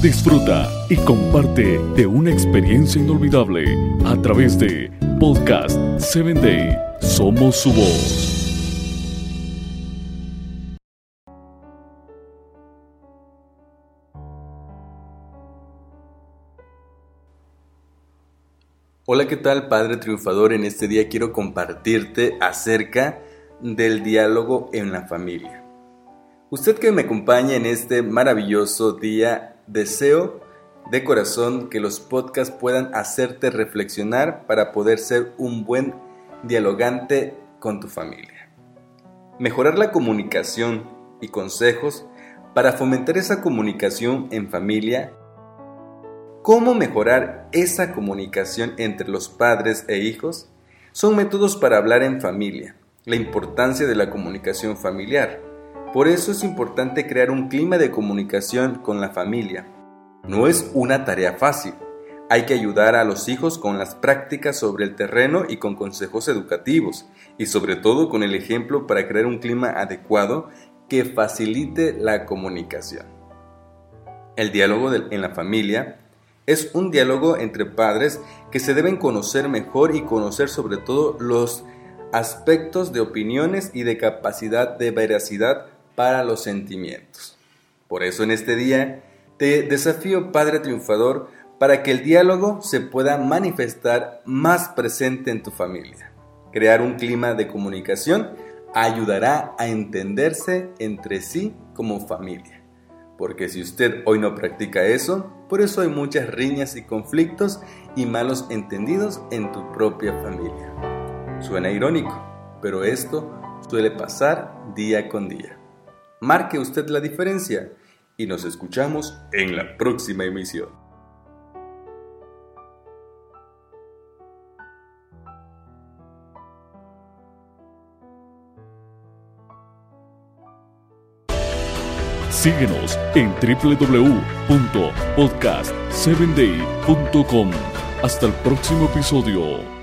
Disfruta y comparte de una experiencia inolvidable a través de Podcast 7 Day. Somos su voz. Hola, ¿qué tal Padre Triunfador? En este día quiero compartirte acerca del diálogo en la familia. Usted que me acompaña en este maravilloso día, deseo de corazón que los podcasts puedan hacerte reflexionar para poder ser un buen dialogante con tu familia. Mejorar la comunicación y consejos para fomentar esa comunicación en familia ¿Cómo mejorar esa comunicación entre los padres e hijos? Son métodos para hablar en familia, la importancia de la comunicación familiar. Por eso es importante crear un clima de comunicación con la familia. No es una tarea fácil. Hay que ayudar a los hijos con las prácticas sobre el terreno y con consejos educativos, y sobre todo con el ejemplo para crear un clima adecuado que facilite la comunicación. El diálogo en la familia es un diálogo entre padres que se deben conocer mejor y conocer sobre todo los aspectos de opiniones y de capacidad de veracidad para los sentimientos. Por eso en este día te desafío, Padre Triunfador, para que el diálogo se pueda manifestar más presente en tu familia. Crear un clima de comunicación ayudará a entenderse entre sí como familia. Porque si usted hoy no practica eso, por eso hay muchas riñas y conflictos y malos entendidos en tu propia familia. Suena irónico, pero esto suele pasar día con día. Marque usted la diferencia y nos escuchamos en la próxima emisión. Síguenos en www.podcast7day.com. Hasta el próximo episodio.